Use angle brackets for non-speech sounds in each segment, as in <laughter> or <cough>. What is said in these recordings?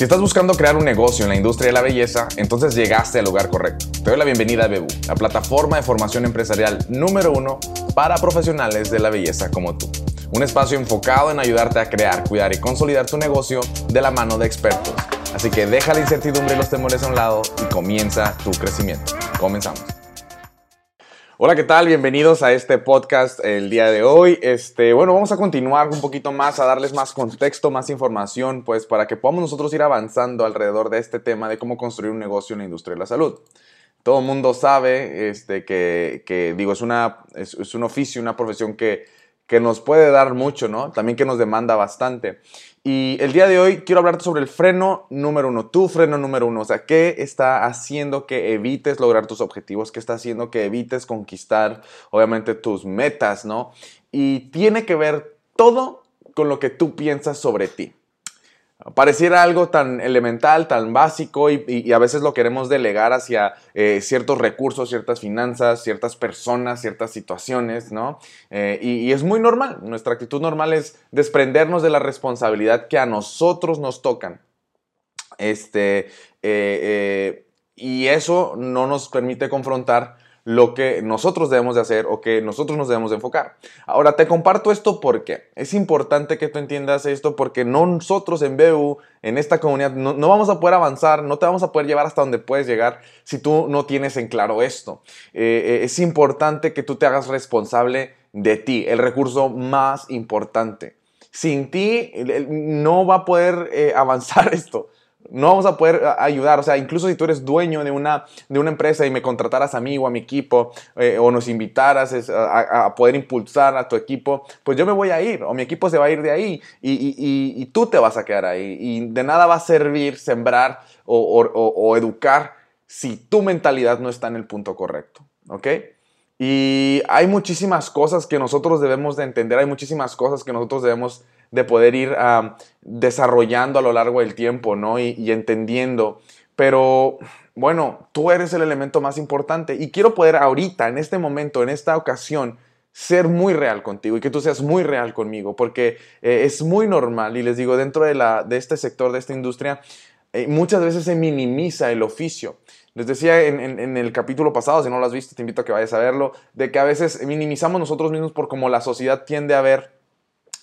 Si estás buscando crear un negocio en la industria de la belleza, entonces llegaste al lugar correcto. Te doy la bienvenida a Bebu, la plataforma de formación empresarial número uno para profesionales de la belleza como tú. Un espacio enfocado en ayudarte a crear, cuidar y consolidar tu negocio de la mano de expertos. Así que deja la incertidumbre y los temores a un lado y comienza tu crecimiento. Comenzamos. Hola, ¿qué tal? Bienvenidos a este podcast el día de hoy. Este, bueno, vamos a continuar un poquito más, a darles más contexto, más información, pues para que podamos nosotros ir avanzando alrededor de este tema de cómo construir un negocio en la industria de la salud. Todo el mundo sabe este, que, digo, es, una, es, es un oficio, una profesión que, que nos puede dar mucho, ¿no? También que nos demanda bastante. Y el día de hoy quiero hablarte sobre el freno número uno, tu freno número uno. O sea, ¿qué está haciendo que evites lograr tus objetivos? ¿Qué está haciendo que evites conquistar, obviamente, tus metas, ¿no? Y tiene que ver todo con lo que tú piensas sobre ti. Pareciera algo tan elemental, tan básico y, a veces lo queremos delegar hacia eh, ciertos recursos, ciertas finanzas, ciertas personas, ciertas situaciones, ¿no? Eh, y, es muy normal, nuestra actitud normal es desprendernos de la responsabilidad que a nosotros nos tocan. Este, eh, y eso no nos permite confrontar lo que nosotros debemos de hacer o que nosotros nos debemos de enfocar. Ahora, te comparto esto porque es importante que tú entiendas esto porque nosotros en BU, en esta comunidad, no, vamos a poder avanzar, no te vamos a poder llevar hasta donde puedes llegar si tú no tienes en claro esto. Eh, eh, es importante que tú te hagas responsable de ti, el recurso más importante. Sin ti no va a poder eh, <laughs> avanzar esto no vamos a poder ayudar. O sea, incluso si tú eres dueño de una, de una empresa y me contrataras a mí o a mi equipo eh, o nos invitaras a, poder impulsar a tu equipo, pues yo me voy a ir o mi equipo se va a ir de ahí y, tú te vas a quedar ahí. Y de nada va a servir sembrar o, educar si tu mentalidad no está en el punto correcto. ¿Ok? Y hay muchísimas cosas que nosotros debemos de entender, hay muchísimas cosas que nosotros debemos de poder ir ah, desarrollando a lo largo del tiempo, ¿no? Y, entendiendo. Pero bueno, tú eres el elemento más importante y quiero poder ahorita, en este momento, en esta ocasión, ser muy real contigo y que tú seas muy real conmigo, porque eh, es muy normal, y les digo, dentro de, la, de este sector, de esta industria, eh, muchas veces se minimiza el oficio. Les decía en, en, el capítulo pasado, si no lo has visto, te invito a que vayas a verlo, de que a veces minimizamos nosotros mismos por cómo la sociedad tiende a ver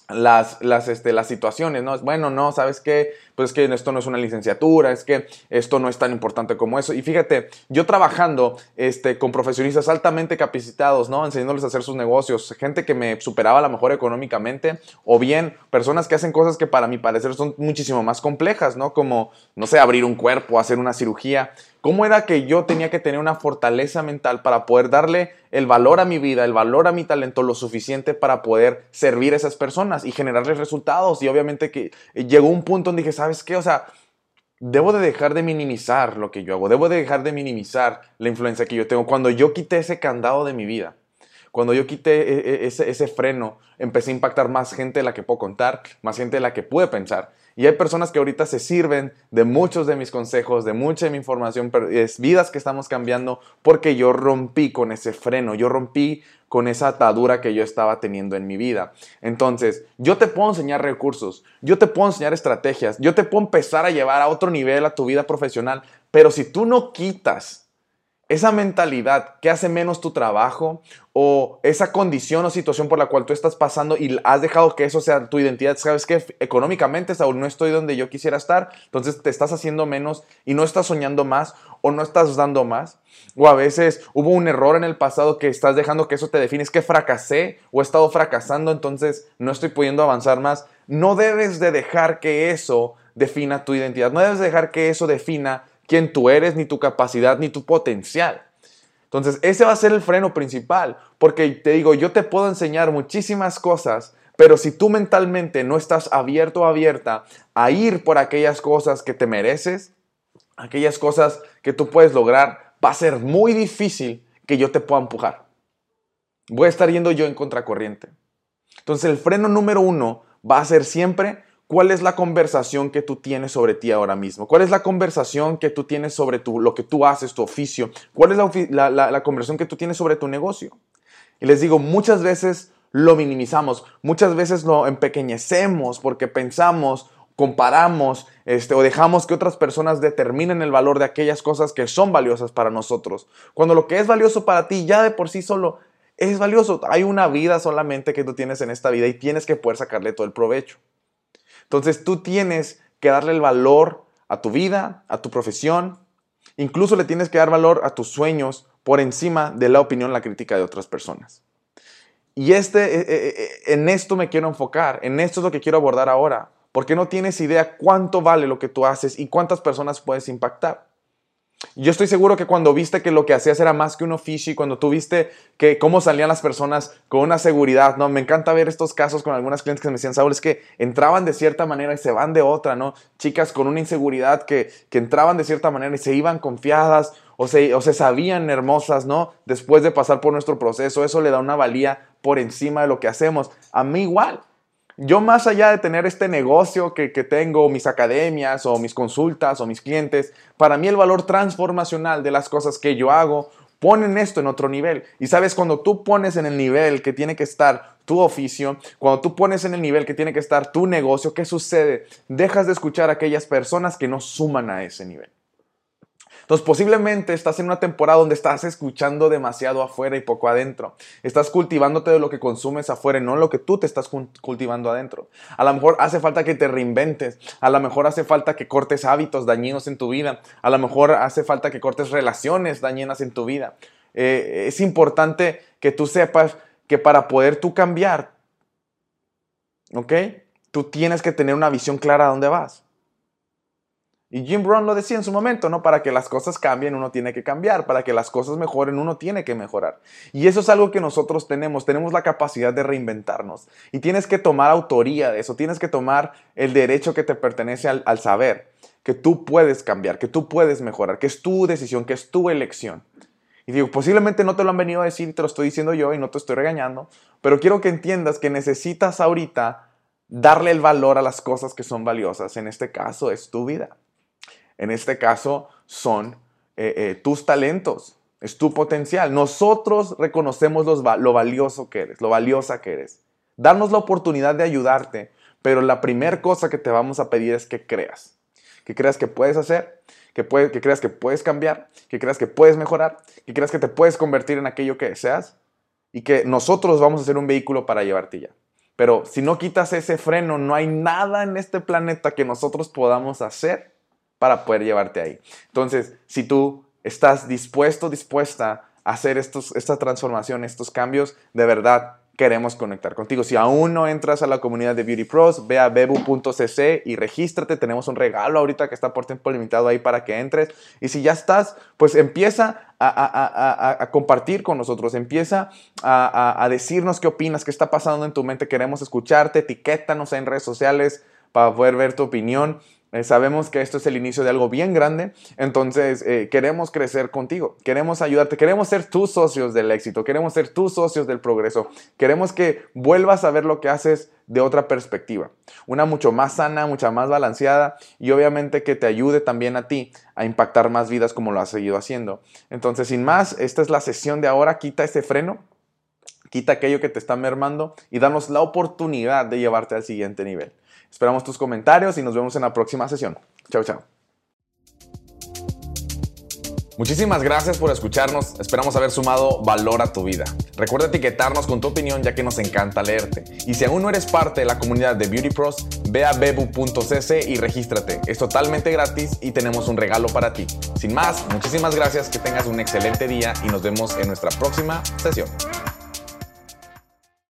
las, las, este, las situaciones, ¿no? Bueno, no, ¿sabes qué? Pues es que esto no es una licenciatura, es que esto no es tan importante como eso. Y fíjate, yo trabajando este, con profesionistas altamente capacitados, ¿no? Enseñándoles a hacer sus negocios, gente que me superaba a lo mejor económicamente, o bien personas que hacen cosas que para mi parecer son muchísimo más complejas, ¿no? Como, no sé, abrir un cuerpo, hacer una cirugía. ¿Cómo era que yo tenía que tener una fortaleza mental para poder darle el valor a mi vida, el valor a mi talento lo suficiente para poder servir a esas personas y generarles resultados? Y obviamente que llegó un punto donde dije, ¿sabes qué? O sea, debo de dejar de minimizar lo que yo hago, debo de dejar de minimizar la influencia que yo tengo. Cuando yo quité ese candado de mi vida, cuando yo quité e, e, ese, ese freno, empecé a impactar más gente de la que puedo contar, más gente de la que pude pensar. Y hay personas que ahorita se sirven de muchos de mis consejos, de mucha de mi información, vidas que estamos cambiando porque yo rompí con ese freno, yo rompí con esa atadura que yo estaba teniendo en mi vida. Entonces, yo te puedo enseñar recursos, yo te puedo enseñar estrategias, yo te puedo empezar a llevar a otro nivel a tu vida profesional, pero si tú no quitas esa mentalidad que hace menos tu trabajo o esa condición o situación por la cual tú estás pasando y has dejado que eso sea tu identidad, sabes que económicamente aún no estoy donde yo quisiera estar, entonces te estás haciendo menos y no estás soñando más o no estás dando más. O a veces hubo un error en el pasado que estás dejando que eso te define, es que fracasé o he estado fracasando, entonces no estoy pudiendo avanzar más. No debes de dejar que eso defina tu identidad, no debes dejar que eso defina quién tú eres, ni tu capacidad, ni tu potencial. Entonces, ese va a ser el freno principal, porque te digo, yo te puedo enseñar muchísimas cosas, pero si tú mentalmente no estás abierto o abierta a ir por aquellas cosas que te mereces, aquellas cosas que tú puedes lograr, va a ser muy difícil que yo te pueda empujar. Voy a estar yendo yo en contracorriente. Entonces, el freno número uno va a ser siempre ¿Cuál es la conversación que tú tienes sobre ti ahora mismo? ¿Cuál es la conversación que tú tienes sobre tu, lo que tú haces, tu oficio? ¿Cuál es la, conversación que tú tienes sobre tu negocio? Y les digo, muchas veces lo minimizamos, muchas veces lo empequeñecemos porque pensamos comparamos este, o dejamos que otras personas determinen el valor de aquellas cosas que son valiosas para nosotros. Cuando lo que es valioso para ti ya de por sí solo es valioso. Hay una vida solamente que tú tienes en esta vida y tienes que poder sacarle todo el provecho. Entonces tú tienes que darle el valor a tu vida, a tu profesión, incluso le tienes que dar valor a tus sueños por encima de la opinión, la crítica de otras personas. Y este, eh, eh, eh, en esto me quiero enfocar, en esto es lo que quiero abordar ahora, porque no tienes idea cuánto vale lo que tú haces y cuántas personas puedes impactar. Yo estoy seguro que cuando viste que lo que hacías era más que un oficio cuando tú viste que cómo salían las personas con una seguridad, ¿no? Me encanta ver estos casos con algunas clientes que me decían, Saúl, es que entraban de cierta manera y se van de otra, ¿no? Chicas con una inseguridad que, que entraban de cierta manera y se iban confiadas o se, o se sabían hermosas, ¿no? Después de pasar por nuestro proceso, eso le da una valía por encima de lo que hacemos. A mí igual, yo más allá de tener este negocio que, tengo, mis academias o mis consultas o mis clientes, para mí el valor transformacional de las cosas que yo hago ponen esto en otro nivel. Y sabes, cuando tú pones en el nivel que tiene que estar tu oficio, cuando tú pones en el nivel que tiene que estar tu negocio, ¿qué sucede? Dejas de escuchar a aquellas personas que no suman a ese nivel. Entonces posiblemente estás en una temporada donde estás escuchando demasiado afuera y poco adentro. Estás cultivándote de lo que consumes afuera y no lo que tú te estás cultivando adentro. A lo mejor hace falta que te reinventes. A lo mejor hace falta que cortes hábitos dañinos en tu vida. A lo mejor hace falta que cortes relaciones dañinas en tu vida. Eh, es importante que tú sepas que para poder tú cambiar, ¿ok? Tú tienes que tener una visión clara a dónde vas. Y Jim Brown lo decía en su momento, ¿no? Para que las cosas cambien uno tiene que cambiar, para que las cosas mejoren uno tiene que mejorar. Y eso es algo que nosotros tenemos, tenemos la capacidad de reinventarnos. Y tienes que tomar autoría de eso, tienes que tomar el derecho que te pertenece al, saber, que tú puedes cambiar, que tú puedes mejorar, que es tu decisión, que es tu elección. Y digo, posiblemente no te lo han venido a decir, te lo estoy diciendo yo y no te estoy regañando, pero quiero que entiendas que necesitas ahorita darle el valor a las cosas que son valiosas. En este caso es tu vida. En este caso son eh, eh, tus talentos, es tu potencial. Nosotros reconocemos lo valioso que eres, lo valiosa que eres. Darnos la oportunidad de ayudarte, pero la primera cosa que te vamos a pedir es que creas. Que creas que puedes hacer, que, que creas que puedes cambiar, que creas que puedes mejorar, que creas que te puedes convertir en aquello que deseas y que nosotros vamos a ser un vehículo para llevarte ya. Pero si no quitas ese freno, no hay nada en este planeta que nosotros podamos hacer para poder llevarte ahí. Entonces, si tú estás dispuesto, dispuesta a hacer estos, esta transformación, estos cambios, de verdad queremos conectar contigo. Si aún no entras a la comunidad de Beauty Pros, ve a bebu.cc y regístrate. Tenemos un regalo ahorita que está por tiempo limitado ahí para que entres. Y si ya estás, pues empieza a, compartir con nosotros, empieza a, decirnos qué opinas, qué está pasando en tu mente. Queremos escucharte, etiquétanos en redes sociales para poder ver tu opinión. Eh, sabemos que esto es el inicio de algo bien grande, entonces eh, queremos crecer contigo, queremos ayudarte, queremos ser tus socios del éxito, queremos ser tus socios del progreso, queremos que vuelvas a ver lo que haces de otra perspectiva, una mucho más sana, mucha más balanceada y obviamente que te ayude también a ti a impactar más vidas como lo has seguido haciendo. Entonces, sin más, esta es la sesión de ahora, quita ese freno, quita aquello que te está mermando y danos la oportunidad de llevarte al siguiente nivel. Esperamos tus comentarios y nos vemos en la próxima sesión. Chao, chao. Muchísimas gracias por escucharnos, esperamos haber sumado valor a tu vida. Recuerda etiquetarnos con tu opinión ya que nos encanta leerte. Y si aún no eres parte de la comunidad de Beauty Pros, ve a bebu.cc y regístrate. Es totalmente gratis y tenemos un regalo para ti. Sin más, muchísimas gracias, que tengas un excelente día y nos vemos en nuestra próxima sesión.